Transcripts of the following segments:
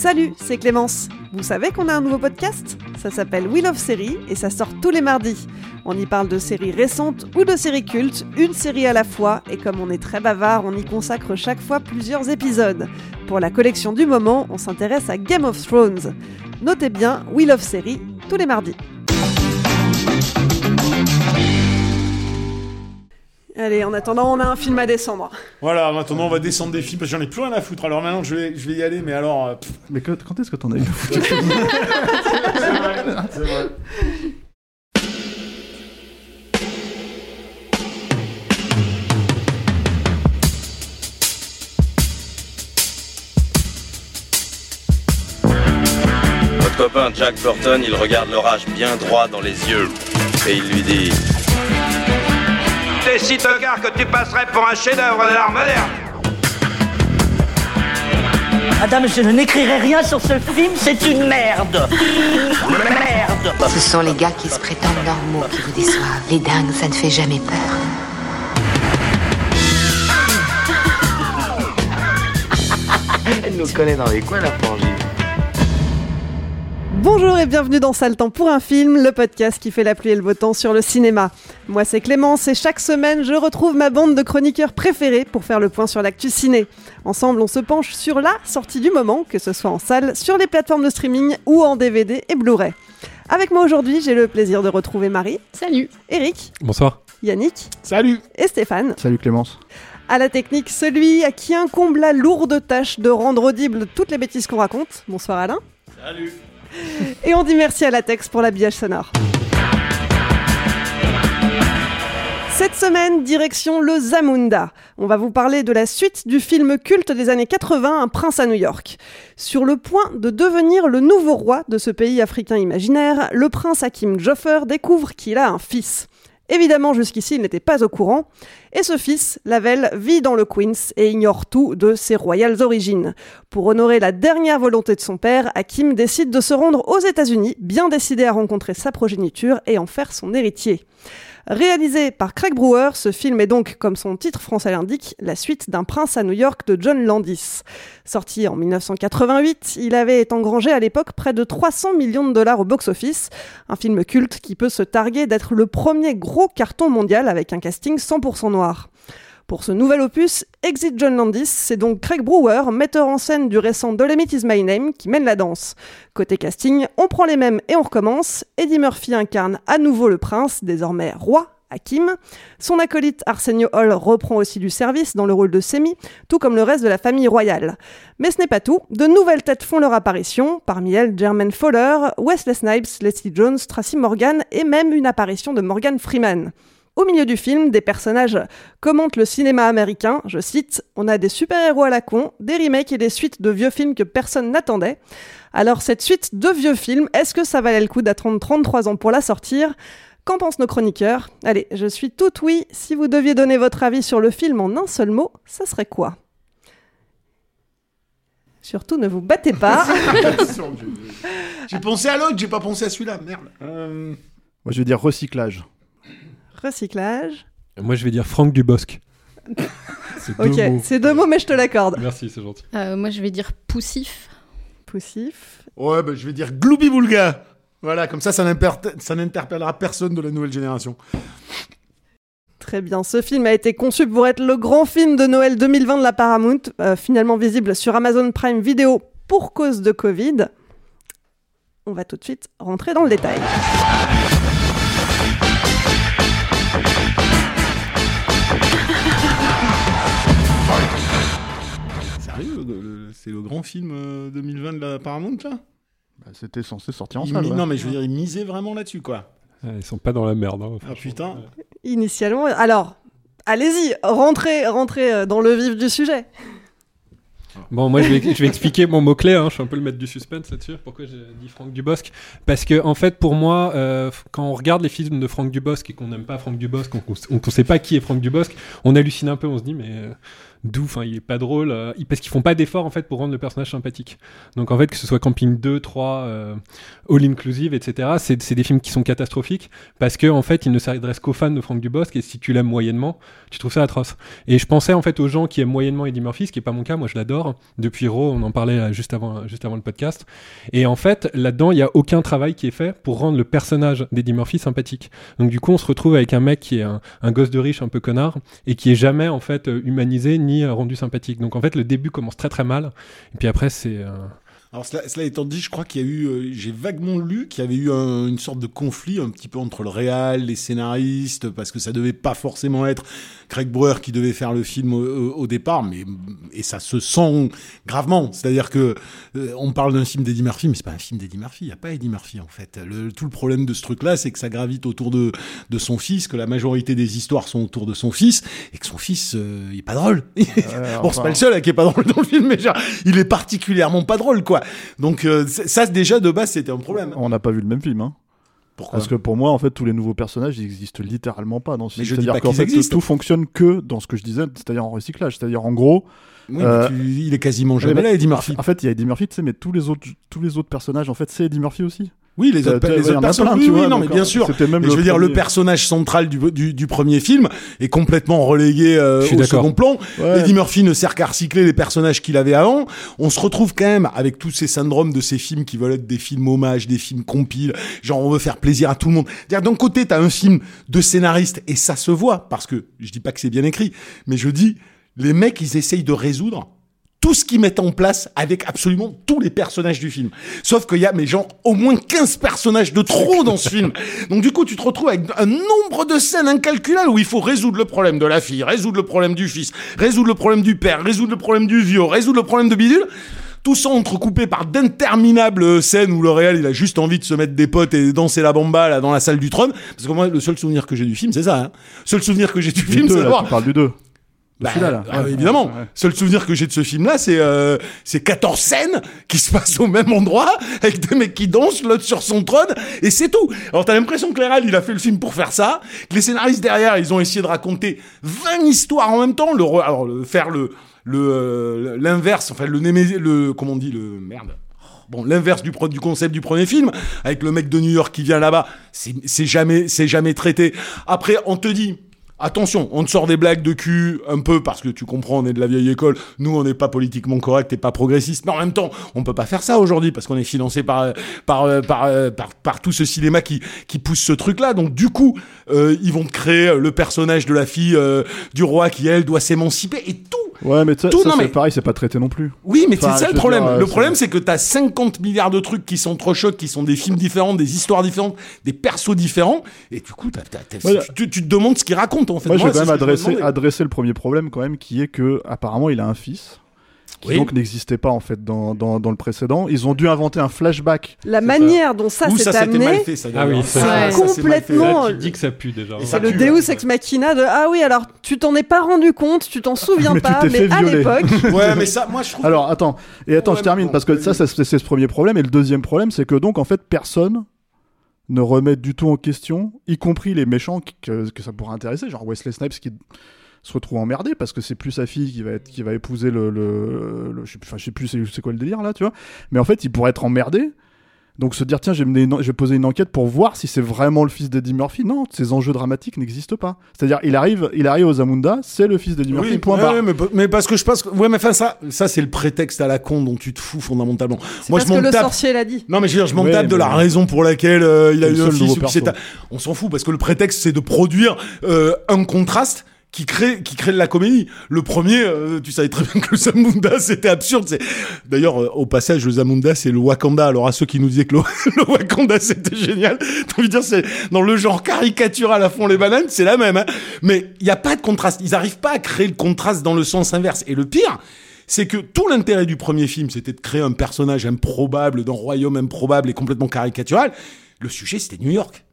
Salut, c'est Clémence. Vous savez qu'on a un nouveau podcast? Ça s'appelle Wheel of Série et ça sort tous les mardis. On y parle de séries récentes ou de séries cultes, une série à la fois, et comme on est très bavard, on y consacre chaque fois plusieurs épisodes. Pour la collection du moment, on s'intéresse à Game of Thrones. Notez bien Wheel of Série tous les mardis. Allez, en attendant, on a un film à descendre. Voilà, maintenant on va descendre des films parce que j'en ai plus rien à foutre. Alors maintenant je vais, je vais y aller, mais alors. euh, pff, Mais quand, quand est-ce que t'en as eu c'est vrai, c'est vrai. Votre copain Jack Burton, il regarde l'orage bien droit dans les yeux et il lui dit T'es si tocard que tu passerais pour un chef-d'œuvre de l'art moderne. Madame, je n'écrirai rien sur ce film, c'est une merde. Merde. Ce sont les gars qui se prétendent normaux qui vous déçoivent. Les dingues, ça ne fait jamais peur. Elle nous connaît dans les coins, la frangine. Bonjour et bienvenue dans Sale Temps pour un film, le podcast qui fait la pluie et le beau temps sur le cinéma. Moi c'est Clémence et chaque semaine je retrouve ma bande de chroniqueurs préférés pour faire le point sur l'actu ciné. Ensemble on se penche sur la sortie du moment, que ce soit en salle, sur les plateformes de streaming ou en DVD et Blu-ray. Avec moi aujourd'hui j'ai le plaisir de retrouver Marie. Salut. Eric. Bonsoir. Yannick. Salut Et Stéphane. Salut Clémence. À la technique, celui à qui incombe la lourde tâche de rendre audible toutes les bêtises qu'on raconte. Bonsoir Alain. Salut Et on dit merci à Latex pour l'habillage sonore. Cette semaine, direction le Zamunda. On va vous parler de la suite du film culte des années 80, Un prince à New York. Sur le point de devenir le nouveau roi de ce pays africain imaginaire, le prince Hakim Joffer découvre qu'il a un fils. Évidemment, jusqu'ici, il n'était pas au courant. Et ce fils, Lavelle, vit dans le Queens et ignore tout de ses royales origines. Pour honorer la dernière volonté de son père, Hakim décide de se rendre aux États-Unis, bien décidé à rencontrer sa progéniture et en faire son héritier. Réalisé par Craig Brewer, ce film est donc, comme son titre français l'indique, la suite d'un prince à New York de John Landis. Sorti en 1988, il avait engrangé à l'époque près de 300 millions de dollars au box-office, un film culte qui peut se targuer d'être le premier gros carton mondial avec un casting 100% noir. Pour ce nouvel opus, Exit John Landis, c'est donc Craig Brewer, metteur en scène du récent Dolomite is My Name, qui mène la danse. Côté casting, on prend les mêmes et on recommence. Eddie Murphy incarne à nouveau le prince, désormais roi, Hakim. Son acolyte Arsenio Hall reprend aussi du service dans le rôle de Semi, tout comme le reste de la famille royale. Mais ce n'est pas tout, de nouvelles têtes font leur apparition, parmi elles Jermaine Fowler, Wesley Snipes, Leslie Jones, Tracy Morgan et même une apparition de Morgan Freeman. Au milieu du film, des personnages commentent le cinéma américain, je cite, On a des super-héros à la con, des remakes et des suites de vieux films que personne n'attendait. Alors cette suite de vieux films, est-ce que ça valait le coup d'attendre 33 ans pour la sortir? Qu'en pensent nos chroniqueurs? Allez, je suis tout oui, si vous deviez donner votre avis sur le film en un seul mot, ça serait quoi? Surtout ne vous battez pas. J'ai pensé à l'autre, j'ai pas pensé à celui-là, merde. Euh, Moi je vais dire recyclage. Recyclage. Moi, je vais dire Franck Dubosc. C'est deux Ok, mots. c'est deux mots, mais je te l'accorde. Merci, c'est gentil. Euh, moi, je vais dire poussif. Poussif. Ouais, bah, je vais dire Glooby Boulga Voilà, comme ça, ça ça n'interpellera personne de la nouvelle génération. Très bien, ce film a été conçu pour être le grand film de Noël 2020 de la Paramount, euh, finalement visible sur Amazon Prime Video pour cause de Covid. On va tout de suite rentrer dans le détail. Grand film euh, 2020 de la Paramount, là? Bah, C'était censé sortir en salle. ouais. Non, mais je veux dire, ils misaient vraiment là-dessus, quoi. Ah, ils sont pas dans la merde. hein, Ah putain. Initialement, alors, allez-y, rentrez, rentrez euh, dans le vif du sujet. Bon, moi, je vais, je vais expliquer mon mot-clé. Hein. Je suis un peu le maître du suspense là-dessus. Pourquoi j'ai dit Franck Dubosc Parce que, en fait, pour moi, euh, quand on regarde les films de Franck Dubosc et qu'on n'aime pas Franck Dubosc, qu'on ne sait pas qui est Franck Dubosc, on hallucine un peu. On se dit, mais euh, d'où Enfin, il est pas drôle. euh, parce qu'ils font pas d'efforts, en fait, pour rendre le personnage sympathique. Donc, en fait, que ce soit Camping 2, 3, euh, All Inclusive, etc., c'est des films qui sont catastrophiques parce que, en fait, ils ne s'adressent qu'aux fans de Franck Dubosc et si tu l'aimes moyennement, tu trouves ça atroce. Et je pensais, en fait, aux gens qui aiment moyennement Eddie Murphy, ce qui est pas mon cas. Moi, je l'adore. Depuis Raw, on en parlait juste avant, juste avant le podcast. Et en fait, là-dedans, il y a aucun travail qui est fait pour rendre le personnage d'Eddie Murphy sympathique. Donc, du coup, on se retrouve avec un mec qui est un, un gosse de riche un peu connard et qui est jamais, en fait, euh, humanisé ni euh, rendu sympathique. Donc, en fait, le début commence très très mal. Et puis après, c'est. Alors cela, cela étant dit, je crois qu'il y a eu, euh, j'ai vaguement lu qu'il y avait eu un- une sorte de conflit un petit peu entre le réal, les scénaristes, parce que ça devait pas forcément être Craig Brewer qui devait faire le film au, au- départ, mais et ça se sent gravement. C'est-à-dire que euh, on parle d'un film d'Eddie Murphy, mais c'est pas un film d'Eddie Murphy. Il y a pas Eddie Murphy en fait. Le, tout le problème de ce truc-là, c'est que ça gravite autour de de son fils, que la majorité des histoires sont autour de son fils, et que son fils, euh, il est pas drôle. bon, c'est pas le seul hein, qui est pas drôle dans le film, mais genre, il est particulièrement pas drôle, quoi. Donc euh, ça, déjà de base, c'était un problème. On n'a pas vu le même film. Hein. Pourquoi Parce que pour moi, en fait, tous les nouveaux personnages, ils existent littéralement pas dans ce Mais film. je dis C'est-à-dire pas qu'en fait, existent. tout fonctionne que dans ce que je disais, c'est-à-dire en recyclage. C'est-à-dire en gros. Oui, mais euh, tu- il est quasiment jamais mais- là, Eddie Murphy. En fait, il y a Eddie Murphy, tu sais, mais tous les autres, tous les autres personnages, en fait, c'est Eddie Murphy aussi. Oui, les autres, les autres plein, oui, tu oui, vois, non, mais bien euh, sûr. c'était même je veux dire, le personnage central du, du, du premier film est complètement relégué euh, au second plan. Ouais. Eddie Murphy ne sert qu'à recycler les personnages qu'il avait avant. On se retrouve quand même avec tous ces syndromes de ces films qui veulent être des films hommages, des films compiles. Genre, on veut faire plaisir à tout le monde. C'est-à-dire, d'un côté, t'as un film de scénariste et ça se voit parce que je dis pas que c'est bien écrit, mais je dis, les mecs, ils essayent de résoudre tout ce qu'ils mettent en place avec absolument tous les personnages du film. Sauf qu'il y a, mais genre, au moins 15 personnages de trop dans ce film. Donc du coup, tu te retrouves avec un nombre de scènes incalculables où il faut résoudre le problème de la fille, résoudre le problème du fils, résoudre le problème du père, résoudre le problème du vieux, résoudre le problème de bidule. Tout ça entrecoupé par d'interminables scènes où le réel il a juste envie de se mettre des potes et de danser la bamba là dans la salle du trône. Parce que moi, le seul souvenir que j'ai du film, c'est ça. Hein. Seul souvenir que j'ai du film, c'est là, d'avoir tu parles du 2. Bah, celui-là, là. ah, Ouais, évidemment. ouais. Seul souvenir que j'ai de ce film-là, c'est euh, c'est 14 scènes qui se passent au même endroit avec des mecs qui dansent, l'autre sur son trône, et c'est tout. Alors t'as l'impression que Léral, il a fait le film pour faire ça, que les scénaristes derrière, ils ont essayé de raconter 20 histoires en même temps, le, re- alors le, faire le le euh, l'inverse, enfin le némé- le comment on dit le merde. Bon, l'inverse du, du concept du premier film, avec le mec de New York qui vient là-bas, c'est jamais, c'est jamais traité. Après, on te dit, attention, on te sort des blagues de cul un peu parce que tu comprends, on est de la vieille école. Nous, on n'est pas politiquement correct et pas progressiste, mais en même temps, on peut pas faire ça aujourd'hui parce qu'on est financé par par euh, par euh, par, par tout ce cinéma qui qui pousse ce truc-là. Donc du coup, euh, ils vont créer le personnage de la fille euh, du roi qui elle doit s'émanciper et tout. Ouais, mais Tout, ça, non, c'est mais- pareil, c'est pas traité non plus. Oui, mais Enfin, c'est ça le problème. dire, euh, le c'est- problème, c'est que t'as 50 milliards de trucs qui sont trop chocs, qui sont des films différents, des histoires différentes, des persos différents, et du coup, tu, tu te demandes ce qu'ils racontent en fait. Moi, je vais c'est quand même adresser le premier problème quand même, qui est que apparemment il a un fils. Qui Oui. donc n'existait pas en fait dans, dans, dans le précédent. Ils ont dû inventer un flashback. La manière dont ça s'est amené, mal fait, ça. Ah oui, ça-. Complètement. Là, tu dis que ça pue déjà. Et ça c'est le Deus ex machina de ah oui alors tu t'en es pas rendu compte, tu t'en souviens Mais pas, mais fait à l'époque. Ouais, mais ça, moi, je trouve. Alors attends, et attends, Ouais, je termine bon, parce que ça, ça, c'est ce premier problème. Et le deuxième problème, c'est que donc en fait personne ne remet du tout en question, y compris les méchants que, que ça pourrait intéresser, genre Wesley Snipes qui se retrouve emmerdé parce que c'est plus sa fille qui va être qui va épouser le, le, le- je sais plus, enfin, je sais plus c'est c'est quoi le délire là, tu vois. Mais en fait, il pourrait être emmerdé. Donc se dire tiens, je vais, je poser une enquête pour voir si c'est vraiment le fils d'Eddie Murphy. Non, ces enjeux dramatiques n'existent pas. C'est-à-dire il arrive, il arrive aux Zamunda, c'est le fils d'Eddie Murphy. Oui, point ouais, barre. mais, mais parce que je pense que, ouais, mais enfin, ça, ça, c'est le prétexte à la con dont tu te fous fondamentalement. C'est Moi, parce je que le tape. sorcier l'a dit. Non mais je veux dire, je m'en Ouais, tape de la raison pour laquelle euh, il a eu le un seul fils nouveau ou On s'en fout parce que le prétexte c'est de produire euh, un contraste qui crée qui crée de la comédie. Le premier, euh, tu savais très bien que le Zamunda c'était absurde. C'est d'ailleurs euh, au passage le Zamunda c'est le Wakanda. Alors à ceux qui nous disaient que le, Wakanda c'était génial, t'as envie de dire c'est dans le genre caricatural à fond les bananes, c'est la même. Hein. Mais il y a pas de contraste. Ils arrivent pas à créer le contraste dans le sens inverse. Et le pire c'est que tout l'intérêt du premier film, c'était de créer un personnage improbable, d'un royaume improbable et complètement caricatural. Le sujet, c'était New York.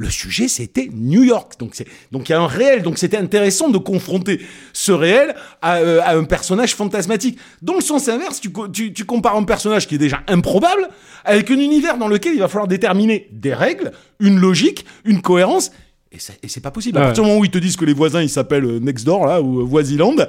Le sujet, c'était New York. Donc, c'est, donc il y a un réel. Donc, c'était intéressant de confronter ce réel à, euh, un personnage fantasmatique. Dans le sens inverse, tu, tu compares un personnage qui est déjà improbable avec un univers dans lequel il va falloir déterminer des règles, une logique, une cohérence. Et, c'est pas possible. À partir du moment où ils te disent que les voisins ils s'appellent euh, Next Door là ou euh, Voisiland, là.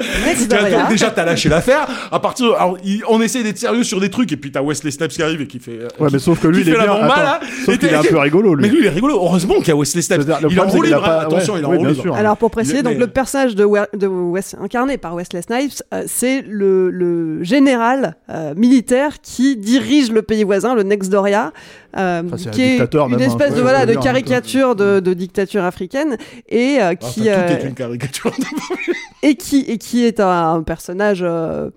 déjà t'as lâché l'affaire. À partir, de- alors il- on essaie d'être sérieux sur des trucs et puis t'as Wesley Snipes qui arrive et qui fait. euh, Ouais, qui- mais sauf que lui, il est bien. bomba, attends, là. sauf Et qu'il est un peu rigolo, lui. Mais lui il est rigolo. Heureusement qu'il y a Wesley Snipes. Il en hein. Attention, ouais, il en sûr. Alors pour préciser, donc mais- le personnage de, Wer- de Wes- incarné par Wesley Snipes, euh, c'est le, le général euh, militaire qui dirige le pays voisin, le Nextdoria, euh, Enfin, qui est dictateur, une même, hein, espèce de voilà de caricature de, de dictature africaine et euh, Enfin, qui tout euh, est une caricature. et qui et qui est un, un personnage euh,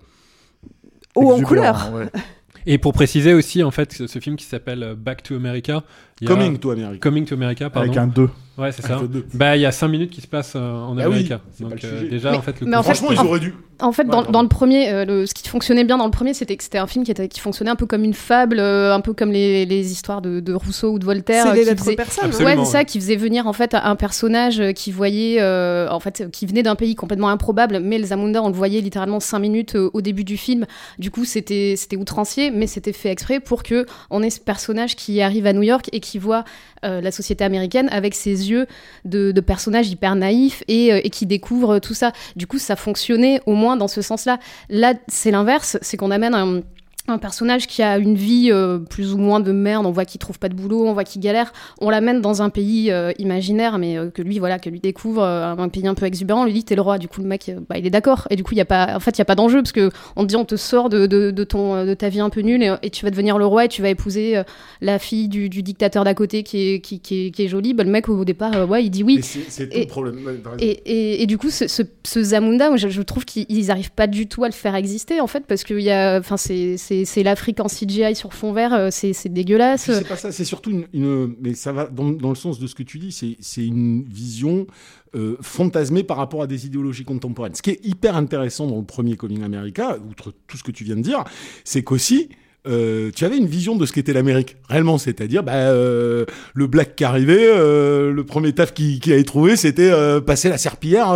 haut en couleur. ouais. Et pour préciser aussi, en fait, ce, ce film qui s'appelle euh, Back to America. il y a- Coming to America. Coming to America, pardon. Avec un 2. Ouais, c'est ça. Bah, il y a 5 minutes qui se passent euh, en Ah oui, Amérique. c'est Donc, pas le euh, sujet. déjà, Mais- en fait, le mais en fait, Franchement, ils en- auraient dû. En fait, Ouais, dans, le premier, euh, le- ce qui fonctionnait bien dans le premier, c'était que c'était un film qui, était, qui fonctionnait un peu comme une fable, euh, un peu comme les, les histoires de, de Rousseau ou de Voltaire. C'est euh, les hein. Absolument, ouais, c'est ça, qui faisait venir en fait un personnage euh, qui voyait, euh, en fait, qui venait d'un pays complètement improbable, mais le Zamunda, on le voyait littéralement cinq minutes au début du film. Du coup, c'était c'était outrancier, mais c'était fait exprès pour que on ait ce personnage qui arrive à New York et qui voit euh, la société américaine avec ses yeux de, de personnage hyper naïf et, euh, et qui découvre tout ça. Du coup, ça fonctionnait au moins dans ce sens-là. Là, c'est l'inverse, c'est qu'on amène un un personnage qui a une vie euh, plus ou moins de merde, on voit qu'il trouve pas de boulot, on voit qu'il galère, on l'amène dans un pays euh, imaginaire, mais euh, que lui, voilà, que lui découvre un pays un peu exubérant, on lui dit t'es le roi, du coup le mec, bah, il est d'accord, et du coup il y a pas, en fait il y a pas d'enjeu parce que on te dit on te sort de, de, de ton de ta vie un peu nulle et, et tu vas devenir le roi et tu vas épouser la fille du, du dictateur d'à côté qui est qui, qui est, qui est jolie, bah, le mec au départ ouais il dit oui, Et c'est c'est tout Et- le problème. Ouais, t'as raison. et, et, et du coup, ce, ce, ce Zamunda, je, je trouve qu'ils n'arrivent pas du tout à le faire exister, en fait, parce que y a, enfin, c'est, c'est, l'Afrique en CGI sur fond vert, euh, c'est, dégueulasse. C'est pas ça, c'est surtout une, mais ça va dans, le sens de ce que tu dis, c'est c'est une vision euh, fantasmée par rapport à des idéologies contemporaines. Ce qui est hyper intéressant dans le premier Coming America, outre tout ce que tu viens de dire, c'est qu'aussi euh, tu avais une vision de ce qu'était l'Amérique réellement, c'est-à-dire bah, euh, le black qui arrivait, euh, le premier taf qu'il qui avait trouvé, c'était euh, passer la serpillière,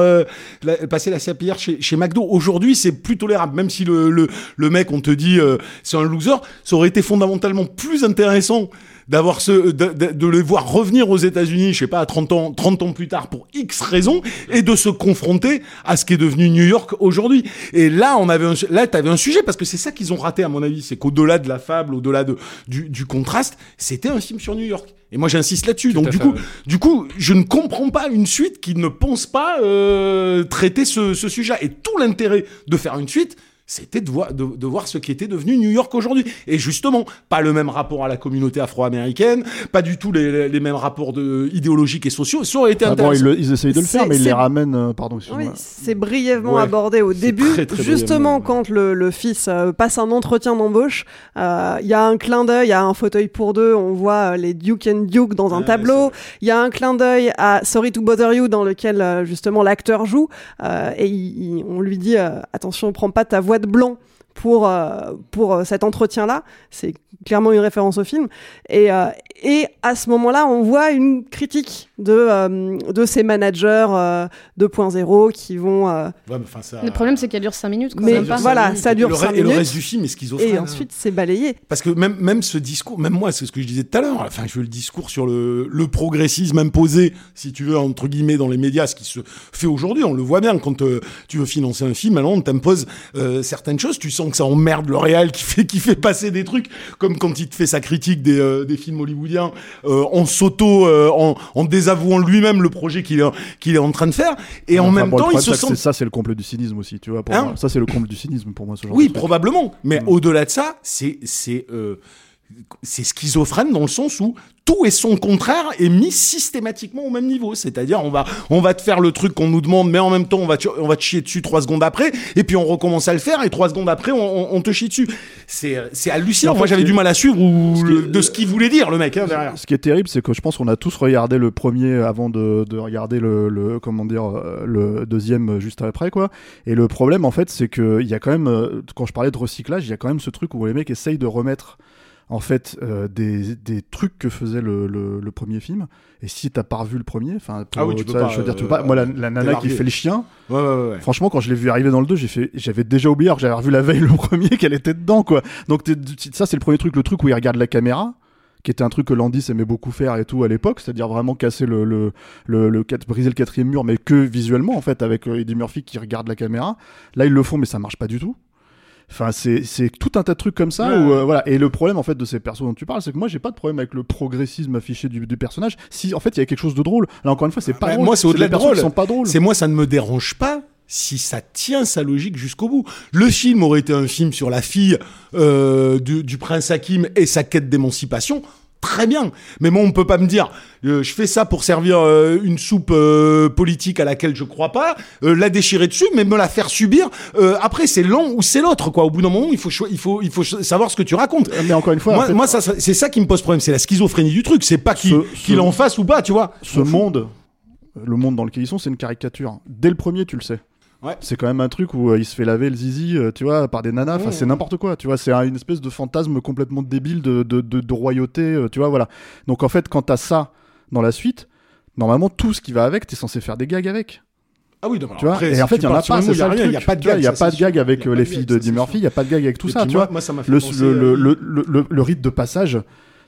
passer la serpillière chez, chez McDo. Aujourd'hui, c'est plus tolérable, même si le, le, mec, on te dit, c'est un loser, ça aurait été fondamentalement plus intéressant d'avoir ce, de, de, de les voir revenir aux États-Unis, je sais pas, à 30 ans, 30 ans plus tard pour X raisons, et de se confronter à ce qui est devenu New York aujourd'hui. Et là, on avait un, là, t'avais un sujet parce que c'est ça qu'ils ont raté à mon avis, c'est qu'au-delà de la fable, au-delà de, du, du contraste, c'était un film sur New York. Et moi, j'insiste là-dessus. Donc, du fait, coup, ouais. du coup, je ne comprends pas une suite qui ne pense pas euh, traiter ce, ce sujet. Et tout l'intérêt de faire une suite, c'était de voir, de, de voir ce qui était devenu New York aujourd'hui. Et justement, pas le même rapport à la communauté afro-américaine, pas du tout les, les- les mêmes rapports de, idéologiques et sociaux. Ça aurait été Ah bon, ils, le- ils essayent de le faire, mais ils les ramènent. euh, pardon. Oui, c'est brièvement Ouais. abordé au début. très, très Justement, quand le, le fils euh, passe un entretien d'embauche, euh, il y a un clin d'œil, il y a un fauteuil pour deux, on voit euh, les Duke and Duke dans un tableau. Il y a un clin d'œil à Sorry to Bother You dans lequel justement l'acteur joue euh, et il- il- on lui dit euh, attention, prends pas ta voix blanc pour euh, pour euh, cet entretien là c'est clairement une référence au film. Et euh, et à ce moment-là on voit une critique de euh, de ces managers euh, 2.0 qui vont euh, Ouais, mais enfin, ça- Le problème, c'est qu'elle dure 5 minutes, quoi, Mais voilà, minutes. ça dure Et le re- cinq Et le minutes. reste du film est schizophrène. et hein. ensuite c'est balayé Parce que même, même ce discours, même moi, c'est ce que je disais tout à l'heure, enfin, je veux le discours sur le, le progressisme imposé, si tu veux, entre guillemets, dans les médias, ce qui se fait aujourd'hui, on le voit bien, quand euh, tu veux financer un film, alors on t'impose euh, certaines choses, tu sens que ça emmerde le réel qui fait, qui fait passer des trucs, comme quand il te fait sa critique des, euh, des films hollywoodiens, euh, en s'auto, euh, en, en désavouant lui-même le projet qu'il est, qu'il est en train de faire, et en même bon, temps, il se sent ça, c'est le comble du cynisme aussi, tu vois. Pour Hein moi. Ça, c'est le comble du cynisme pour moi. Ce genre Oui, de probablement. Mais Mm. au-delà de ça, c'est c'est euh, c'est schizophrène dans le sens où tout et son contraire est mis systématiquement au même niveau. C'est-à-dire, on va, on va te faire le truc qu'on nous demande, mais en même temps, on va, te, on va te chier dessus trois secondes après, et puis on recommence à le faire, et trois secondes après, on, on- te chie dessus. C'est, c'est hallucinant. Moi, j'avais du mal à suivre qui le- est- de ce qu'il voulait dire, le mec, hein, derrière. Ce qui est terrible, c'est que je pense qu'on a tous regardé le premier avant de, de regarder le, le- comment dire euh, le deuxième juste après quoi. Et le problème en fait, c'est que il y a quand même euh, quand je parlais de recyclage, il y a quand même ce truc où les mecs essayent de remettre en fait euh, des, des trucs que faisait le, le, le premier film. Et si t'as pas revu le premier, enfin, Ah oui, tu peux ça, pas, je veux dire, tu euh, peux pas. Moi, la, la nana qui fait le chien. Ouais, ouais, ouais. Franchement, quand je l'ai vu arriver dans le 2, j'ai fait, j'avais déjà oublié alors j'avais revu la veille le premier qu'elle était dedans, quoi. Donc ça, c'est le premier truc, le truc où il regarde la caméra, qui était un truc que Landis aimait beaucoup faire et tout à l'époque, c'est-à-dire vraiment casser le, le, le, le briser le quatrième mur, mais que visuellement, en fait, avec euh, Eddie Murphy qui regarde la caméra. Là, ils le font, mais ça marche pas du tout. Enfin, c'est tout un tas de trucs comme ça. Ouais. où, euh, voilà. Et le problème, en fait, de ces persos dont tu parles, c'est que moi, j'ai pas de problème avec le progressisme affiché du, du personnage. Si, en fait, il y a quelque chose de drôle. Là, encore une fois, c'est pas drôle. moi, c'est au-delà des de drôle. sont pas drôles. C'est moi, ça ne me dérange pas si ça tient sa logique jusqu'au bout. Le film aurait été un film sur la fille euh, du, du prince Hakim et sa quête d'émancipation. Très bien, mais moi on peut pas me dire euh, je fais ça pour servir euh, une soupe euh, politique à laquelle je crois pas, euh, la déchirer dessus, mais me la faire subir. Euh, après c'est l'un ou c'est l'autre quoi. Au bout d'un moment il faut il faut il faut savoir ce que tu racontes. Mais encore une fois, moi, en fait, moi, ça, c'est ça qui me pose problème, c'est la schizophrénie du truc. C'est pas qu'il Ce- qu'il ce- en fasse ou pas, tu vois. ce monde, le monde dans lequel ils sont, c'est une caricature. Dès le premier, tu le sais. Ouais. C'est quand même un truc où euh, il se fait laver le zizi, euh, tu vois, par des nanas. Enfin, c'est n'importe quoi, tu vois. C'est un- une espèce de fantasme complètement débile de, de, de, de royauté, euh, tu vois, voilà. Donc en fait, quand t'as ça dans la suite, normalement, tout ce qui va avec, t'es censé faire des gags avec. Ah oui, non, Tu vois après, et si en fait, il y en a pas, c'est il y a ça il pas de gag, Il y a pas de gag avec les filles de Eddie Murphy, il y a pas de gag avec tout ça, tu vois. le rite de passage,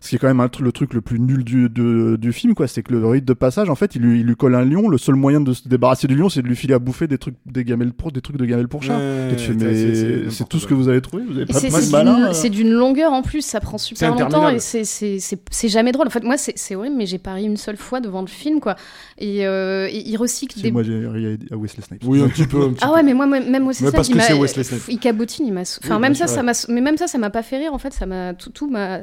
ce qui est quand même un le truc le plus nul du, de- du film, quoi, c'est que le rite de passage, en fait, il lui, il lui colle un lion. Le seul moyen de se débarrasser du lion, c'est de lui filer à bouffer des trucs, des gamelles pour, des trucs de gamelles pour chat. Ouais, Et tu fais, ça, mais c'est- tout ce que vous avez trouvé. Vous avez Et pas c'est pas de c'est malin. d'une- euh. c'est d'une longueur en plus, ça prend super longtemps et c'est- c'est c'est- c'est jamais drôle. En fait, moi, c'est c'est horrible, mais j'ai pas ri une seule fois devant le film, quoi. Et, euh, et il recycle Si, des. moi, j'ai ri à Wesley Snipes. Oui, un petit peu. un petit Ah peu. ouais, mais moi, même aussi Mais ça, parce il que m'a- c'est Wesley Snipes. Il cabotine, il m'a. Enfin, même ça, ça m'a. Mais même ça, ça m'a pas fait rire. En fait, ça m'a tout, tout m'a.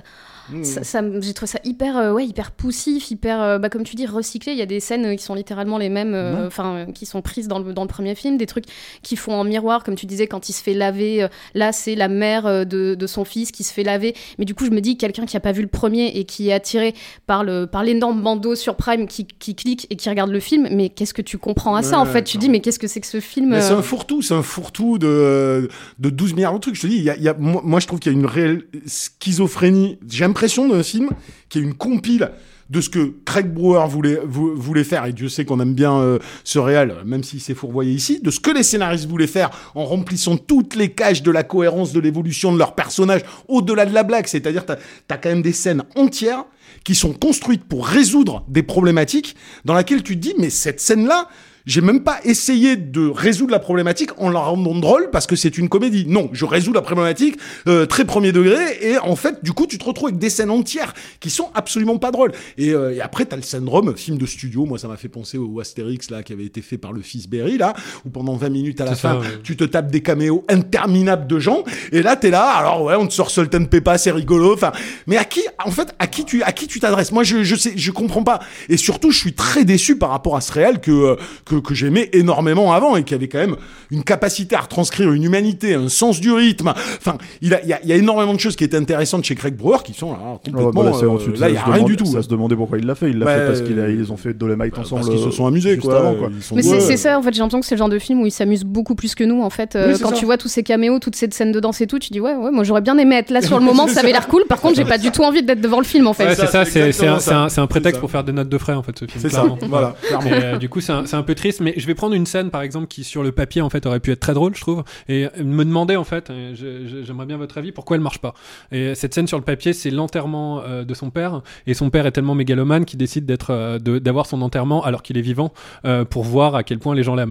Mmh. Ça, ça m- j'ai trouvé ça hyper, euh, ouais, hyper poussif, hyper, euh, bah, comme tu dis, recyclé. Il y a des scènes qui sont littéralement les mêmes, euh, enfin, qui sont prises dans le, dans le premier film, des trucs qui font en miroir, comme tu disais, quand il se fait laver. là, c'est la mère de, de son fils qui se fait laver. Mais du coup, je me dis, quelqu'un qui a pas vu le premier et qui est attiré par le, par l'énorme bandeau sur Prime qui, qui clique et qui regarde le film, mais qu'est-ce que tu comprends à ça, en fait? Tu dis, mais qu'est-ce que c'est que ce film c'est un fourre-tout, c'est un fourre-tout de, de 12 milliards de trucs. Je te dis, y a, y a- moi, moi, je trouve qu'il y a une réelle schizophrénie. J'ai l'impression d'un film qui est une compile de ce que Craig Brewer voulait, vou- voulait faire, et Dieu sait qu'on aime bien euh, ce réel, même s'il s'est fourvoyé ici, de ce que les scénaristes voulaient faire en remplissant toutes les cages de la cohérence de l'évolution de leurs personnages au-delà de la blague. C'est-à-dire, t'as as quand même des scènes entières qui sont construites pour résoudre des problématiques dans laquelle tu te dis, mais cette scène-là, j'ai même pas essayé de résoudre la problématique en la rendant drôle parce que c'est une comédie. Non, je résous la problématique euh, très premier degré et en fait, du coup, tu te retrouves avec des scènes entières qui sont absolument pas drôles. Et, euh, et après, t'as le syndrome film de studio. Moi, ça m'a fait penser au Astérix là qui avait été fait par le fils Berry là, où pendant 20 minutes à la ça, fin, ouais. tu te tapes des caméos interminables de gens et là, t'es là. Alors ouais, on te sort Sultan Peppa, c'est rigolo. Enfin, mais à qui, en fait, à qui tu, à qui tu t'adresses? Moi, je, je sais, je comprends pas. Et surtout, je suis très déçu par rapport à ce réel que euh, que, que j'aimais énormément avant et qui avait quand même une capacité à retranscrire une humanité, un sens du rythme. Enfin, il a, il y a, il y a énormément de choses qui étaient intéressantes chez Craig Brewer qui sont là Oh, complètement. bah là, c'est euh, là, il y a rien demande- du tout. Ça se demandait pourquoi il l'a fait. Il l'a Bah, fait parce qu'ils euh, ils ont fait Dolomite ensemble. parce qu'ils se sont euh, amusés, juste quoi. avant, quoi. Ils sont Mais c'est ça, en fait, j'ai l'impression que c'est le genre de film où il s'amuse beaucoup plus que nous, en fait. Euh, Oui, quand ça. tu vois tous ces caméos, toutes ces scènes de danse et tout, tu dis, ouais, ouais, moi j'aurais bien aimé être là sur le moment, ça avait l'air cool. Par contre, j'ai pas du tout envie d'être devant le film, en fait. Ouais, c'est ça, c'est un, prétexte pour faire des notes de frais en fait ce film. C'est ça, voilà, du coup, c'est un peu triste, mais je vais prendre une scène par exemple qui sur le papier en fait aurait pu être très drôle, je trouve, et me demander en fait, euh, j'aimerais bien votre avis, pourquoi elle marche pas. Et cette scène sur le papier, c'est l'enterrement euh, de son père, et son père est tellement mégalomane qu'il décide d'être, euh, d'avoir son enterrement alors qu'il est vivant pour voir à quel point les gens l'aiment.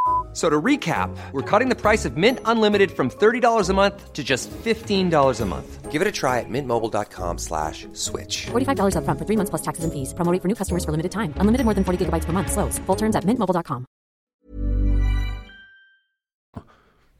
So to recap, we're cutting the price of Mint Unlimited from $30 a month to just $15 a month. Give it a try at mintmobile.com slash switch. $45 upfront for three months plus taxes and fees. Promo rate for new customers for limited time. Unlimited more than 40 gigabytes per month. Slows. Full terms at mintmobile.com.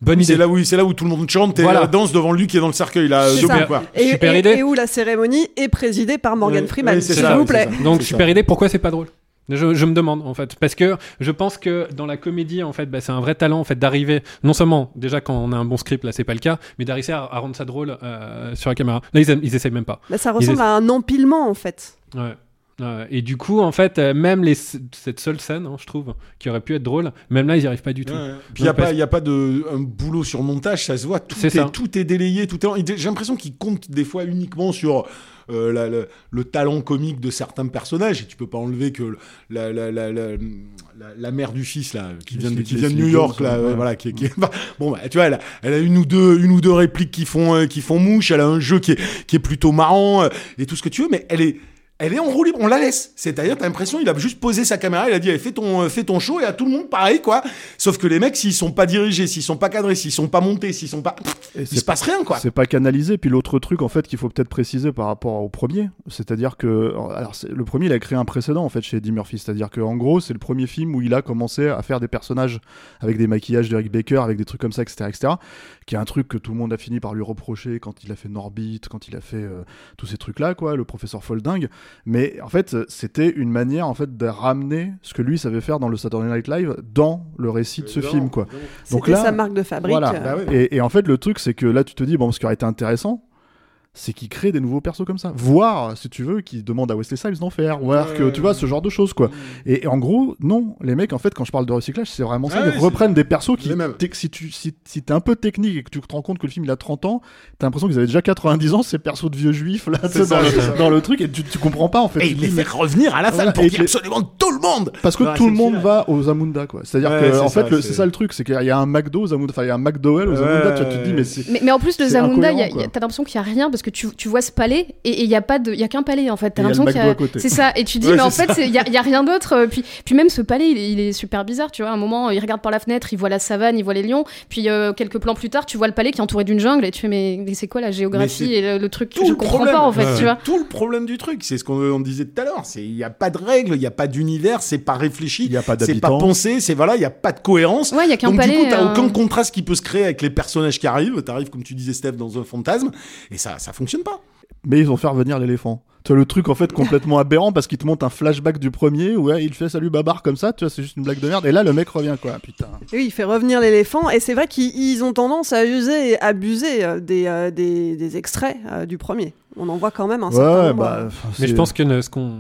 Bonne idée. C'est là où c'est là où tout le monde chante et Voilà. euh, danse devant lui qui est dans le cercueil là, ça. quoi. Et, Super et- idée. et où la cérémonie est présidée par Morgan Ouais, Freeman, s'il ça, vous plaît. Donc super idée, pourquoi c'est pas drôle? Je, je me demande en fait parce que je pense que dans la comédie en fait bah, c'est un vrai talent en fait d'arriver non seulement déjà quand on a un bon script là c'est pas le cas mais d'arriver à, à rendre ça drôle euh, sur la caméra là ils, ils essayent même pas Bah, ça ressemble à un empilement en fait. Ouais. Ouais. et du coup, en fait, euh, même les, cette seule scène, hein, je trouve, qui aurait pu être drôle, même là, ils n'y arrivent pas du tout. Ouais. Puis il n'y a, Ouais, parce- pas- y a pas de un boulot sur montage, ça se voit, tout est, ça. tout est délayé, tout est. J'ai l'impression qu'ils comptent des fois uniquement sur euh, la- la- le talent comique de certains personnages, et tu peux pas enlever que la, la, la, la, la- la mère du fils là, qui vient de, qui vient de New York là, ouais. voilà, qui, est- qui bah, bon, bah, tu vois, elle a, elle a une ou deux, une ou deux répliques qui font, euh, qui font mouche, elle a un jeu qui est, qui est plutôt marrant euh, et tout ce que tu veux, mais elle est elle est en roue libre, on la laisse. C'est-à-dire, t'as l'impression, il a juste posé sa caméra, il a dit, allez, fais ton, euh, fais ton show, et à tout le monde, pareil, quoi. Sauf que les mecs, s'ils sont pas dirigés, s'ils sont pas cadrés, s'ils sont pas montés, s'ils sont pas, Et il se passe rien, quoi. C'est pas canalisé. Puis l'autre truc, en fait, qu'il faut peut-être préciser par rapport au premier, c'est-à-dire que, alors, le premier, il a créé un précédent, en fait, chez Eddie Murphy. C'est-à-dire que, en gros, c'est le premier film où il a commencé à faire des personnages avec des maquillages d'Eric Baker, avec des trucs comme ça, etc., etc., qui est un truc que tout le monde a fini par lui reprocher quand il a fait Norbit, quand il a fait euh, tous ces trucs-là, quoi, le professeur Folding. Mais, en fait, c'était une manière, en fait, de ramener ce que lui savait faire dans le Saturday Night Live dans le récit de ce film, quoi. C'était sa marque de fabrique. Voilà. Bah ouais. Et, et en fait, le truc, c'est que là, tu te dis, bon, ce qui aurait été intéressant, c'est qu'il crée des nouveaux persos comme ça. Voire, si tu veux, qu'il demande à Wesley Snipes d'en faire. Voir que, tu vois, ce genre de choses, quoi. Et, et en gros, non, les mecs, en fait, quand je parle de recyclage, c'est vraiment ça. Ah ils reprennent des persos qui, si tu si, si t'es un peu technique et que tu te rends compte que le film il a 30 ans, t'as l'impression qu'ils avaient déjà 90 ans, ces persos de vieux juifs, là, tu sais, ça, dans, le, dans le truc, et tu, tu comprends pas, en fait. Et Tu il te les fait revenir à la fin Voilà, pour et qu'il y ait les- absolument tout le monde. Parce que tout le monde va aux Zamunda, quoi. C'est-à-dire Ouais, que, en fait, c'est- ça le truc, c'est qu'il y a un McDo aux Zamunda, enfin, il y a un McDowell aux Zamunda, tu te dis, mais c'est. Mais, en plus, le Zamunda, t'as l'impression qu'il y a rien parce que tu, tu vois ce palais et il y a pas de, il y a qu'un palais en fait. T'as l'impression qu'il y a, à côté. c'est ça. Et tu dis, Ouais, mais en fait, il y a, il y a rien d'autre. euh, Puis, puis même ce palais, il est, il est super bizarre. Tu vois, à un moment, il regarde par la fenêtre, il voit la savane, il voit les lions. Puis euh, quelques plans plus tard, tu vois le palais qui est entouré d'une jungle et tu fais, mais, mais c'est quoi la géographie et le, le truc Tout Je le comprends problème. pas en fait. Ouais. Tu vois. Tout le problème du truc, c'est ce qu'on on disait tout à l'heure. C'est il y a pas de règles, il y a pas d'univers, c'est pas réfléchi, Il y a pas c'est pas pensé, c'est voilà, il y a pas de cohérence. Ouais, il y a qu'un Donc palais. du coup, t'as euh, aucun contraste qui peut se créer avec les personnages qui arrivent. T'arrives comme tu disais, Steph, dans un fantasme, et ça, ça fonctionne pas. Mais ils ont fait revenir l'éléphant. Tu vois, le truc en fait complètement aberrant parce qu'il te montre un flashback du premier où ouais, il fait salut babar comme ça, tu vois, c'est juste une blague de merde. Et là, le mec revient quoi, putain. Et Oui, il fait revenir l'éléphant. Et c'est vrai qu'ils ils ont tendance à user et abuser euh, des, euh, des, des extraits euh, du premier. On en voit quand même un certain Ouais, nombre. bah. Mais je pense que ne- ce qu'on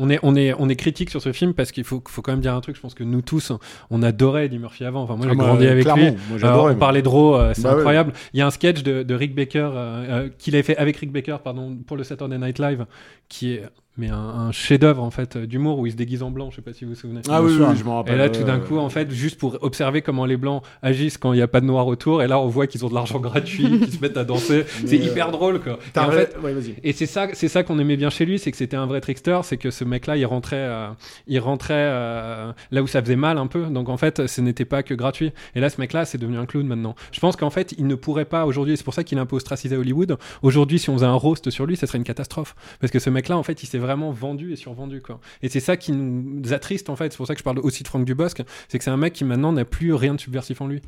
on est on est on est critique sur ce film parce qu'il faut faut quand même dire un truc. Je pense que nous tous on adorait Eddie Murphy avant. Enfin moi j'ai Ah, grandi avec lui. Moi, Euh, j'adorais, on moi. parlait de Raw, euh, c'est Bah ouais. incroyable. Il y a un sketch de, de Rick Baker euh, euh, qu'il avait fait avec Rick Baker pardon pour le Saturday Night Live qui est mais un, un chef-d'œuvre en fait d'humour où il se déguise en blanc. Je sais pas si vous vous souvenez. Ah oui, oui, je m'en rappelle. Et là, tout d'un coup, en fait, juste pour observer comment les blancs agissent quand il n'y a pas de noir autour, et là, on voit qu'ils ont de l'argent gratuit, qu'ils se mettent à danser. C'est euh, hyper drôle, quoi. Et en fait, ouais, vas-y. et c'est ça, c'est ça qu'on aimait bien chez lui, c'est que c'était un vrai trickster, c'est que ce mec-là, il rentrait, euh, il rentrait euh, là où ça faisait mal un peu. Donc en fait, ce n'était pas que gratuit. Et là, ce mec-là, c'est devenu un clown maintenant. Je pense qu'en fait, il ne pourrait pas aujourd'hui. C'est pour ça qu'il est un peu ostracisé à Hollywood. Aujourd'hui, si on faisait un roast sur lui, ça serait une catastrophe, parce que ce mec-là, en fait, il s'est vraiment vendu et survendu, quoi. Et c'est ça qui nous attriste, en fait. C'est pour ça que je parle aussi de Franck Dubosc, c'est que c'est un mec qui maintenant n'a plus rien de subversif en lui.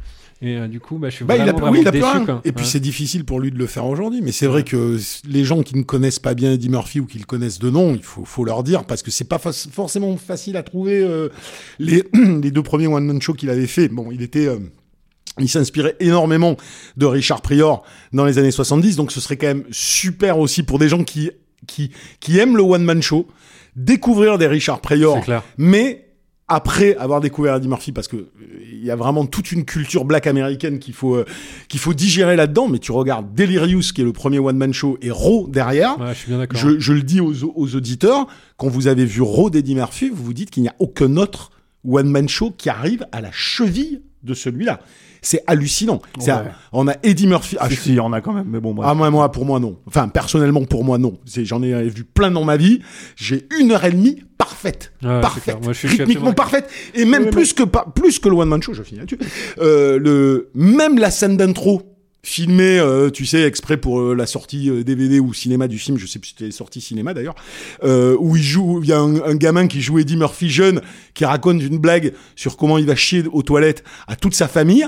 Et euh, du coup, bah, je suis Bah, il a, vraiment, oui, il a plus déçu, rien. quoi. Et puis Ouais. c'est difficile pour lui de le faire aujourd'hui. Mais c'est vrai que les gens qui ne connaissent pas bien Eddie Murphy ou qui le connaissent de nom, il faut, faut leur dire parce que c'est pas fa- forcément facile à trouver euh, les, les deux premiers one man show qu'il avait fait. Bon, il était euh, il s'inspirait énormément de Richard Prior dans les années 70, donc ce serait quand même super aussi pour des gens qui qui qui aiment le one man show découvrir des Richard clair. mais après avoir découvert Eddie Murphy, parce que euh, il y a vraiment toute une culture black américaine qu'il faut euh, qu'il faut digérer là-dedans. Mais tu regardes Delirious, qui est le premier one man show, et Raw derrière. Ouais, je suis bien d'accord. Je, je le dis aux, aux auditeurs, quand vous avez vu Raw d'Eddie Murphy, vous vous dites qu'il n'y a aucun autre one man show qui arrive à la cheville de celui-là. C'est hallucinant. C'est Ouais. un- on a Eddie Murphy. Ah, si, je- si, il y en a quand même, mais bon, bref. ah moi, moi, pour moi non. Enfin, personnellement, pour moi non. J'en ai vu plein dans ma vie. J'ai une heure et demie parfaite, c'est parfaite. Moi, je suis- rythmiquement parfaite, et même plus que pas plus que le one man show. Je finis là-dessus. Euh, le même la scène d'intro filmée, euh, tu sais, exprès pour euh, la sortie euh, DVD ou cinéma du film. Je sais plus si c'était sorti cinéma d'ailleurs. Euh, où il joue, il y a un, un gamin qui joue Eddie Murphy jeune, qui raconte une blague sur comment il va chier aux toilettes à toute sa famille.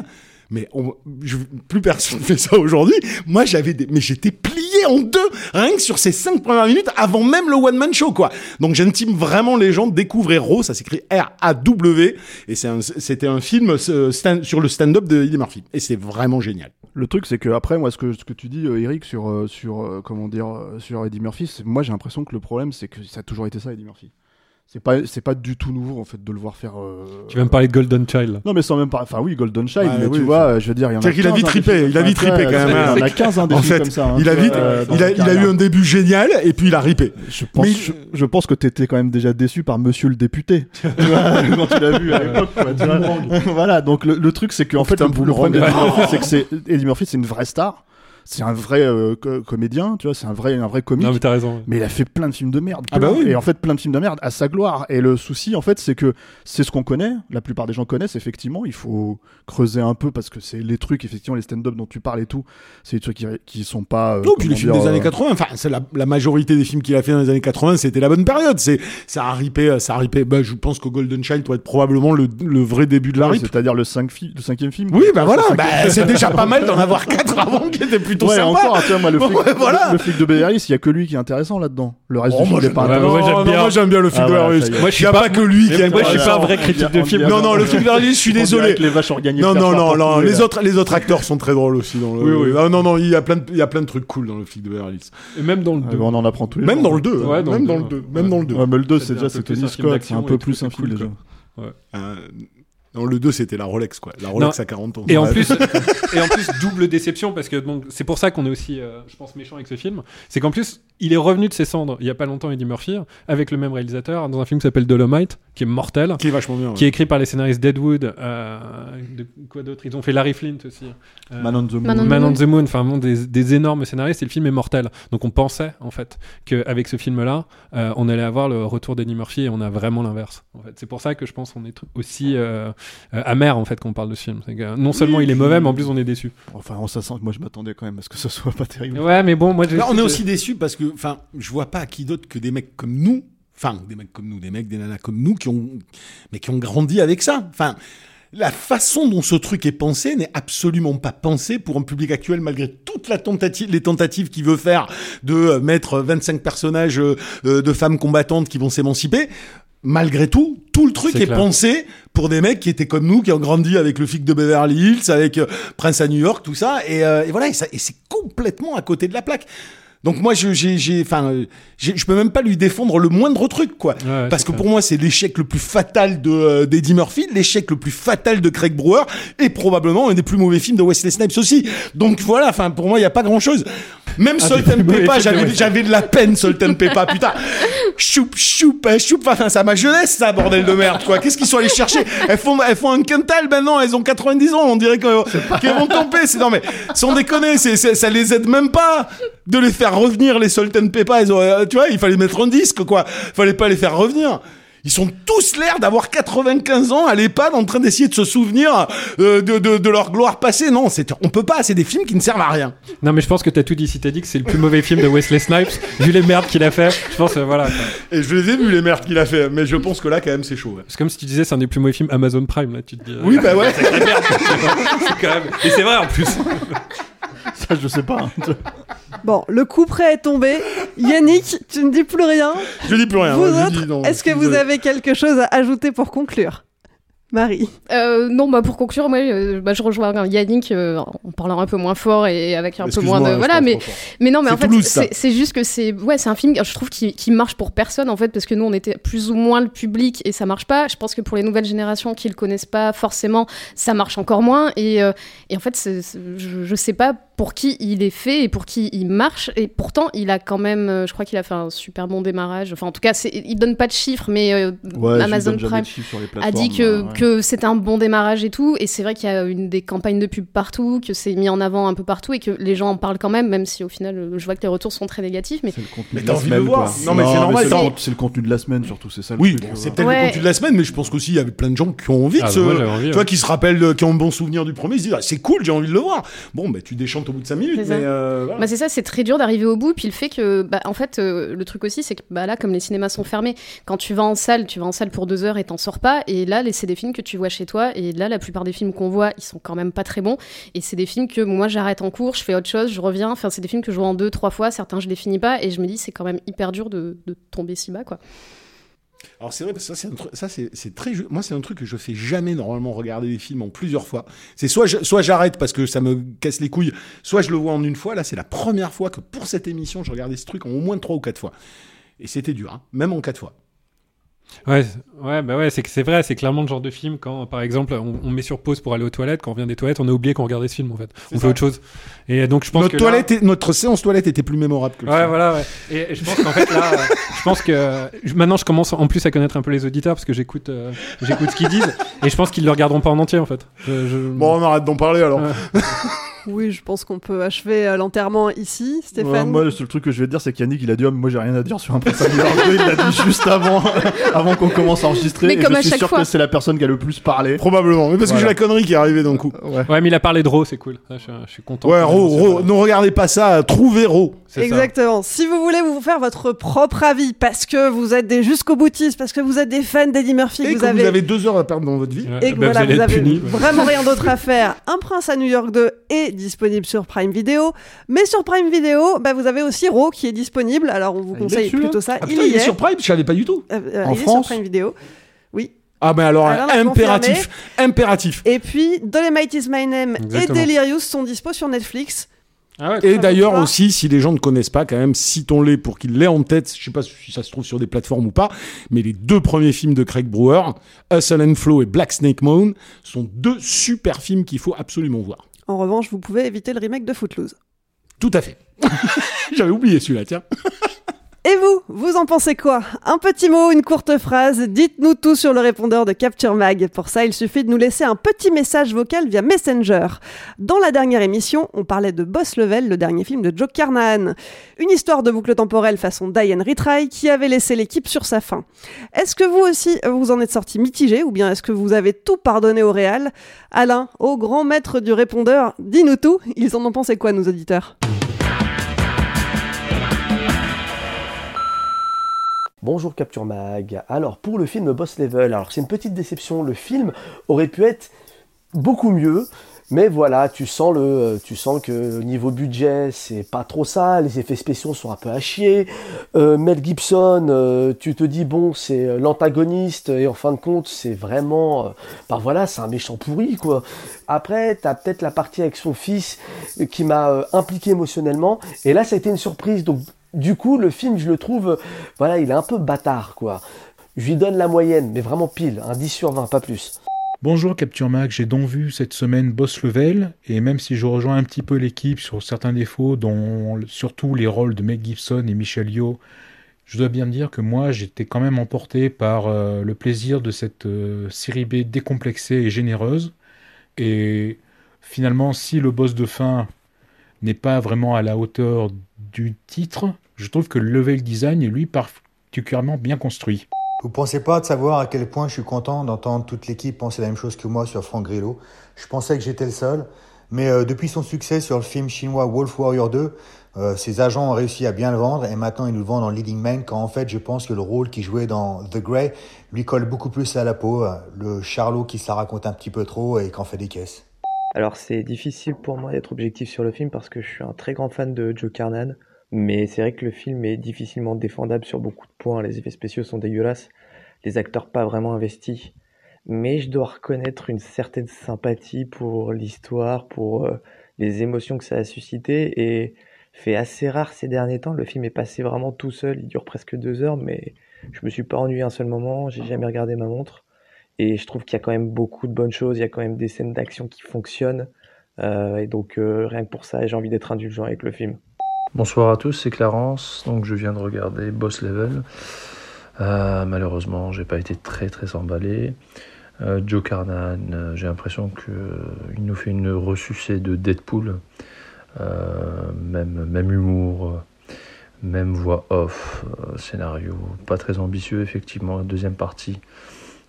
Mais on, je- plus personne fait ça aujourd'hui. Moi, j'avais mais j'étais plié. En deux, rien que sur ces cinq premières minutes, avant même le one-man show, quoi. Donc j'intime vraiment les gens, découvrez Raw, ça s'écrit R-A-W, et c'était un film euh, sur le stand-up de Eddie Murphy. Et c'est vraiment génial. Le truc, c'est que après, moi, ce que, tu dis, euh, Eric, sur, euh, sur comment dire, sur Eddie Murphy, moi, j'ai l'impression que le problème, c'est que ça a toujours été ça, Eddie Murphy. C'est pas, c'est pas du tout nouveau, en fait, de le voir faire. euh, Tu vas me parler de Golden Child. Non, mais sans même pas. Enfin, oui, Golden Child, Ouais, mais oui, tu vois, je veux dire, il y en a. C'est-à-dire qu'il a 15, vite hein, trippé, il a vite trippé quand même. hein. Il y en a 15 hein, des En fait, comme ça. hein, il a vite, euh, il a, il a eu un début génial et puis il a ripé. Je pense, Mais- je, je pense que t'étais quand même déjà déçu par Monsieur le député Tu vois, quand tu l'as vu à l'époque. voilà, donc le, le truc c'est qu'en fait putain, le, le problème c'est que c'est Eddie Murphy, c'est une vraie star. C'est un vrai euh, co- comédien, tu vois, c'est un vrai, un vrai comique. Non, mais t'as raison. ouais. Mais il a fait plein de films de merde. Ah bah oui. Et en fait, plein de films de merde à sa gloire. Et le souci, en fait, c'est que c'est ce qu'on connaît. La plupart des gens connaissent, effectivement. Il faut creuser un peu parce que c'est les trucs, effectivement, les stand-up dont tu parles et tout. C'est des trucs qui, qui sont pas. euh, Non, puis les films dire, des euh, années 80, enfin, c'est la, la majorité des films qu'il a fait dans les années 80, c'était la bonne période. C'est, ça a ripé, ça a ripé. Bah, je pense que Golden Child doit être probablement le, le vrai début de la ouais. C'est-à-dire le, cinq fi- le cinquième film. Oui, bah voilà, bah, c'est déjà pas mal d'en avoir quatre avant qui étaient plutôt Ouais, sympas. encore, tu vois, moi, le flic, Ouais, voilà. le, le flic de Beverly Hills, il y a que lui qui est intéressant là-dedans. Le reste Oh, du moi, film n'est pas j'aime- intéressant. ouais, moi, moi j'aime bien le film Ah, de Beverly Hills. Moi, je suis Il y a pas- pas que lui qui moi, je suis pas un vrai critique de film. Non, non, le film de Beverly Hills, je suis désolé. les vaches organiques Non, non, non, non, les autres, les autres acteurs sont très drôles aussi dans le. Oui, oui. Non, non, non, il y a plein de, il y a plein de trucs cool dans le film de Beverly Hills. Et même dans le Ah, 2. bah, on en apprend tous les Même dans le 2, Ouais, dans même le dans deux, le 2, ouais. même dans le 2. Ouais, mais le 2, Ça c'est déjà un peu c'est Tony Scott, c'est un peu plus un film cool, déjà. Euh, Non, le 2, c'était la Rolex, quoi. La Rolex Non. à 40 ans. Et en plus, et en plus double déception parce que donc c'est pour ça qu'on est aussi, euh, je pense, méchant avec ce film. C'est qu'en plus, il est revenu de ses cendres il y a pas longtemps, Eddie Murphy, avec le même réalisateur dans un film qui s'appelle Dolomite, qui est mortel, Qui est vachement bien. ouais. qui est écrit par les scénaristes Deadwood. Euh, de, quoi d'autre? Ils ont fait Larry Flint aussi. Euh, Man on the Moon. Man on the Man on Moon. the Moon, enfin bon, des, des énormes scénaristes et le film est mortel. Donc on pensait en fait qu'avec ce film-là, euh, on allait avoir le retour d'Eddie Murphy et on a vraiment l'inverse. En fait, c'est pour ça que je pense qu'on est aussi euh, euh, amer en fait quand on parle de ce film. Que non seulement il est mauvais, mais en plus on est déçu. Enfin, on s'assent- moi je m'attendais quand même à ce que ce soit pas terrible. Ouais, mais bon, moi j'ai- Là, on est aussi déçus parce que, enfin, je vois pas à qui d'autre que des mecs comme nous, enfin, des mecs comme nous, des mecs, des nanas comme nous qui ont, mais qui ont grandi avec ça. Enfin, la façon dont ce truc est pensé n'est absolument pas pensé pour un public actuel malgré toute la tentative, les tentatives qu'il veut faire de euh, mettre 25 personnages euh, de femmes combattantes qui vont s'émanciper. Malgré tout, tout le truc est pensé pour des mecs qui étaient comme nous, qui ont grandi avec le flic de Beverly Hills, avec euh, Prince à New York, tout ça, et, euh, et voilà, et, ça- et c'est complètement à côté de la plaque. Donc moi, je, j'ai, j'ai, enfin, euh, je peux même pas lui défendre le moindre truc, quoi. Ouais, Parce que clair. pour moi, c'est l'échec le plus fatal de euh, d'Eddie Murphy, l'échec le plus fatal de Craig Brewer, et probablement un des plus mauvais films de Wesley Snipes aussi. Donc voilà, enfin, pour moi, il y a pas grand chose. Même Un Salt and j'avais, j'avais de la peine, Salt and Pepper, putain. Choup, choup, hein, choup, enfin, ça ma jeunesse, ça, bordel de merde, quoi. Qu'est-ce qu'ils sont allés chercher? Elles font, elles font un quintal maintenant, elles ont 90 ans, on dirait que- qu'elles vont tomber. C'est, non, mais, sans déconner, c'est, c'est- ça les aide même pas de les faire revenir, les Salt and Pepper. Ils ont, euh, tu vois, il fallait mettre un disque, quoi. Fallait pas les faire revenir. Ils sont tous l'air d'avoir 95 ans à l'EHPAD en train d'essayer de se souvenir euh, de, de, de leur gloire passée. Non, c'est, on peut pas, c'est des films qui ne servent à rien. Non, mais je pense que t'as tout dit. Si t'as dit que c'est le plus mauvais film de Wesley Snipes, vu les merdes qu'il a fait, je pense, euh, voilà. quoi. Et je les ai vus, les merdes qu'il a fait, mais je pense que là, quand même, c'est chaud. ouais. C'est comme si tu disais, c'est un des plus mauvais films Amazon Prime, là, tu te dis. euh, Oui, bah ouais. c'est merde. c'est quand même. Et c'est vrai en plus. Ça, je sais pas. hein. Bon, le coup prêt est tombé. Yannick, tu ne dis plus rien. Je dis plus rien. vous ouais, autres, est-ce que vous avez quelque chose à ajouter pour conclure? Marie. Euh, non, bah pour conclure, moi, euh, bah, je rejoins Yannick euh, en parlant un peu moins fort et avec un peu moins de voilà, mais non, mais C'est en fait, c'est juste que c'est ouais, c'est un film, je trouve qui qui marche pour personne en fait, parce que nous on était plus ou moins le public et ça marche pas. Je pense que pour les nouvelles générations qui le connaissent pas forcément, ça marche encore moins et euh, et en fait, je, je sais pas pour qui il est fait et pour qui il marche et pourtant il a quand même, euh, je crois qu'il a fait un super bon démarrage. Enfin, en tout cas, il donne pas de chiffres, mais euh, Ouais, Amazon Prime a dit plateformes, que, ouais. que c'était un bon démarrage et tout. Et c'est vrai qu'il y a une des campagnes de pub partout, que c'est mis en avant un peu partout et que les gens en parlent quand même, même si au final, euh, je vois que les retours sont très négatifs. Mais C'est le contenu Mais de t'as la envie de semaine, le voir. quoi. Non, mais c'est normal, C'est t'as- le, contenu de la semaine, surtout, c'est ça le Oui, c'est peut-être le contenu de la semaine, mais je pense qu'aussi il y avait plein de gens qui ont envie Ah, de se, moi, j'avais envie, tu vois, qui se rappellent, qui ont un bon souvenir du premier, ils se disent ah, c'est cool, j'ai envie de le voir. Bon, bah tu déchantes au bout de 5 minutes, C'est ça. mais euh. Bah c'est ça, c'est très dur d'arriver au bout. Puis le fait que, bah, en fait, euh, le truc aussi, c'est que bah, là, comme les cinémas sont fermés, quand tu vas en salle, tu vas en salle pour deux heures et t'en sors pas. Et là, les- c'est des films que tu vois chez toi. Et là, la plupart des films qu'on voit, ils sont quand même pas très bons. Et c'est des films que moi, j'arrête en cours, je fais autre chose, je reviens. Enfin, c'est des films que je vois en deux, trois fois. Certains, je les finis pas. Et je me dis, c'est quand même hyper dur de, tomber si bas, quoi. Alors c'est vrai parce que ça c'est très moi c'est un truc que je fais jamais normalement regarder des films en plusieurs fois. C'est soit j'arrête parce que ça me casse les couilles, soit je le vois en une fois. Là c'est la première fois que pour cette émission je regardais ce truc en au moins trois ou quatre fois. Et c'était dur, hein, même en quatre fois. Ouais, ouais, bah ouais, c'est que c'est vrai, c'est clairement le genre de film quand, par exemple, on, on met sur pause pour aller aux toilettes, quand on vient des toilettes, on a oublié qu'on regardait ce film en fait. On fait autre chose. Et donc je pense notre que là- toilette, est- notre séance toilette était plus mémorable que le Ouais, film. voilà, ouais. Et, et je pense qu'en fait, là, euh, je pense que maintenant, je commence en plus à connaître un peu les auditeurs parce que j'écoute, euh, j'écoute ce qu'ils disent et je pense qu'ils le regarderont pas en entier, en fait. Je- je- Bon, on arrête d'en parler alors. Ouais. Oui, je pense qu'on peut achever euh, l'enterrement ici, Ouais, Stéphane. moi, le seul truc que je vais te dire, c'est qu'Yannick, il a dit, oh, moi, j'ai rien à dire sur un prince à New York 2. Il l'a dit juste avant, avant qu'on commence à enregistrer. Mais et comme je à suis chaque sûr fois. que c'est la personne qui a le plus parlé. Probablement, mais parce que j'ai la connerie qui est arrivée d'un coup. Ouais. Ouais, mais il a parlé de Raw, c'est cool. Je, suis- je suis content. Ouais, Ro, Ro, ne regardez pas ça, trouvez Ro. ça. Exactement. Si vous voulez vous faire votre propre avis parce que vous êtes des jusqu'au boutistes, parce que vous êtes des fans d'Eddie Murphy, Et que que vous avez deux heures à perdre dans votre vie. Ouais, et que bah, voilà, allez vous être avez ouais. vraiment rien d'autre à faire. Un prince à New York 2 est disponible sur Prime Video, mais sur Prime Video, bah, vous avez aussi Raw qui est disponible. Alors on vous Ah, il est conseille dessus, plutôt ça. Ah, il putain, y il est est. sur Prime, je savais pas du tout. Euh, euh, En il est France sur Prime Video. Oui. Ah ben alors, impératif, impératif. Et puis Dolemite is my name Exactement. et Delirious sont dispo sur Netflix. Ah ouais, Et d'ailleurs aussi, si les gens ne connaissent pas, quand même, citons-les pour qu'ils l'aient en tête. Je sais pas si ça se trouve sur des plateformes ou pas, mais les deux premiers films de Craig Brewer, Hustle and Flow et Black Snake Moan, sont deux super films qu'il faut absolument voir. En revanche, vous pouvez éviter le remake de Footloose. Tout à fait. J'avais oublié celui-là, tiens. Et vous, vous en pensez quoi? Un petit mot, une courte phrase, dites-nous tout sur le répondeur de Capture Mag. Pour ça, il suffit de nous laisser un petit message vocal via Messenger. Dans la dernière émission, on parlait de Boss Level, le dernier film de Joe Carnahan. Une histoire de boucle temporelle façon Die and Retry qui avait laissé l'équipe sur sa fin. Est-ce que vous aussi, vous en êtes sorti mitigé ou bien est-ce que vous avez tout pardonné au réal? Alain, au grand maître du répondeur, dis-nous tout. Ils en ont pensé quoi, nos auditeurs? Bonjour Capture Mag. Alors pour le film Boss Level, alors c'est une petite déception. Le film aurait pu être beaucoup mieux, mais voilà, tu sens le, tu sens que au niveau budget c'est pas trop ça. Les effets spéciaux sont un peu à chier. Euh, Mel Gibson, euh, tu te dis bon c'est l'antagoniste et en fin de compte c'est vraiment, euh, bah voilà, c'est un méchant pourri quoi. Après t'as peut-être la partie avec son fils qui m'a euh, impliqué émotionnellement et là ça a été une surprise donc du coup, le film, je le trouve, voilà, il est un peu bâtard, quoi. Je lui donne la moyenne, mais vraiment pile, un 10 sur 20, pas plus. Bonjour Capture Mag, j'ai donc vu cette semaine Boss Level, et même si je rejoins un petit peu l'équipe sur certains défauts, dont surtout les rôles de Meg Gibson et Michelle Yeoh, je dois bien dire que moi j'étais quand même emporté par euh, le plaisir de cette euh, série B décomplexée et généreuse. Et finalement, si le boss de fin n'est pas vraiment à la hauteur du titre, je trouve que le level design est lui particulièrement bien construit. Vous pensez pas de savoir à quel point je suis content d'entendre toute l'équipe penser la même chose que moi sur Frank Grillo. Je pensais que j'étais le seul, mais euh, depuis son succès sur le film chinois Wolf Warrior 2, euh, ses agents ont réussi à bien le vendre et maintenant ils nous le vendent en leading man quand en fait je pense que le rôle qu'il jouait dans The Grey lui colle beaucoup plus à la peau, euh, le Charlot qui se la raconte un petit peu trop et qu'en fait des caisses. Alors c'est difficile pour moi d'être objectif sur le film parce que je suis un très grand fan de Joe Carnan, mais c'est vrai que le film est difficilement défendable sur beaucoup de points. Les effets spéciaux sont dégueulasses, les acteurs pas vraiment investis, mais je dois reconnaître une certaine sympathie pour l'histoire, pour euh, les émotions que ça a suscité et fait assez rare ces derniers temps. Le film est passé vraiment tout seul, il dure presque deux heures, mais je me suis pas ennuyé un seul moment, j'ai jamais regardé ma montre. Et je trouve qu'il y a quand même beaucoup de bonnes choses, il y a quand même des scènes d'action qui fonctionnent. Euh, et donc euh, rien que pour ça, j'ai envie d'être indulgent avec le film. Bonsoir à tous, c'est Clarence. Donc je viens de regarder Boss Level. Euh, malheureusement, j'ai pas été très très emballé. Euh, Joe Carnan, euh, j'ai l'impression qu'il nous fait une ressucée de Deadpool. Euh, même, même humour, euh, même voix off, euh, scénario pas très ambitieux effectivement. La deuxième partie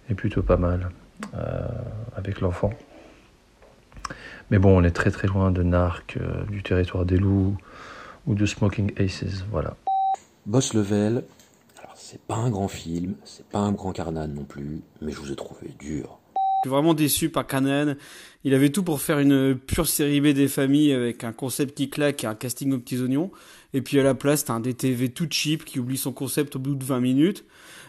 est plutôt pas mal euh, avec l'enfant. Mais bon, on est très très loin de Narc, euh, du territoire des loups ou de Smoking Aces, voilà. Boss Level, alors c'est pas un grand film, c'est pas un grand carnan non plus, mais je vous ai trouvé dur. Je suis vraiment déçu par Canaan. Il avait tout pour faire une pure série B des familles avec un concept qui claque et un casting aux petits oignons. Et puis à la place, t'as un DTV tout cheap qui oublie son concept au bout de 20 minutes.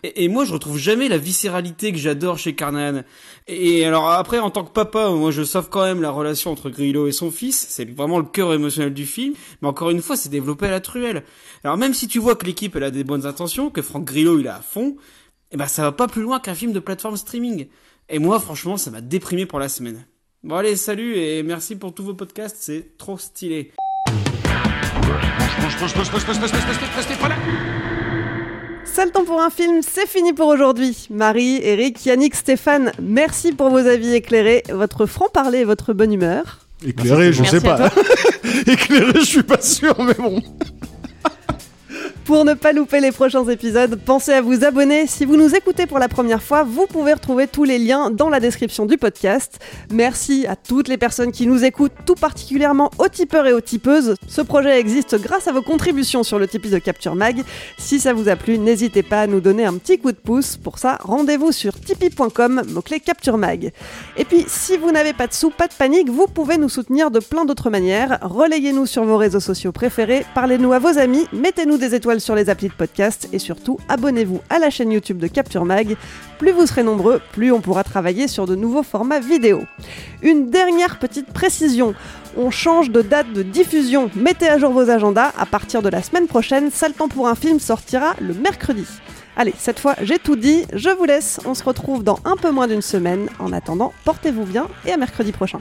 Et, moi, je retrouve jamais la viscéralité que j'adore chez Carnahan. Et alors après, en tant que papa, moi, je sauve quand même la relation entre Grillo et son fils. C'est vraiment le cœur émotionnel du film. Mais encore une fois, c'est développé à la truelle. Alors même si tu vois que l'équipe, elle a des bonnes intentions, que Franck Grillo, il est à fond, eh ben ça va pas plus loin qu'un film de plateforme streaming. Et moi, franchement, ça m'a déprimé pour la semaine. Bon allez, salut et merci pour tous vos podcasts, c'est trop stylé. Seul temps pour un film, c'est fini pour aujourd'hui. Marie, Eric, Yannick, Stéphane, merci pour vos avis éclairés, votre franc-parler et votre bonne humeur. Éclairé, je sais pas. Éclairé, je suis pas sûr, mais bon. Pour ne pas louper les prochains épisodes, pensez à vous abonner. Si vous nous écoutez pour la première fois, vous pouvez retrouver tous les liens dans la description du podcast. Merci à toutes les personnes qui nous écoutent, tout particulièrement aux tipeurs et aux tipeuses. Ce projet existe grâce à vos contributions sur le Tipeee de Capture Mag. Si ça vous a plu, n'hésitez pas à nous donner un petit coup de pouce. Pour ça, rendez-vous sur tipeee.com, mot-clé Capture Mag. Et puis, si vous n'avez pas de sous, pas de panique, vous pouvez nous soutenir de plein d'autres manières. Relayez-nous sur vos réseaux sociaux préférés, parlez-nous à vos amis, mettez-nous des étoiles sur les applis de podcast et surtout abonnez-vous à la chaîne YouTube de Capture Mag. Plus vous serez nombreux, plus on pourra travailler sur de nouveaux formats vidéo. Une dernière petite précision. On change de date de diffusion. Mettez à jour vos agendas. À partir de la semaine prochaine, Sale pour un film sortira le mercredi. Allez, cette fois j'ai tout dit, je vous laisse, on se retrouve dans un peu moins d'une semaine. En attendant, portez-vous bien et à mercredi prochain.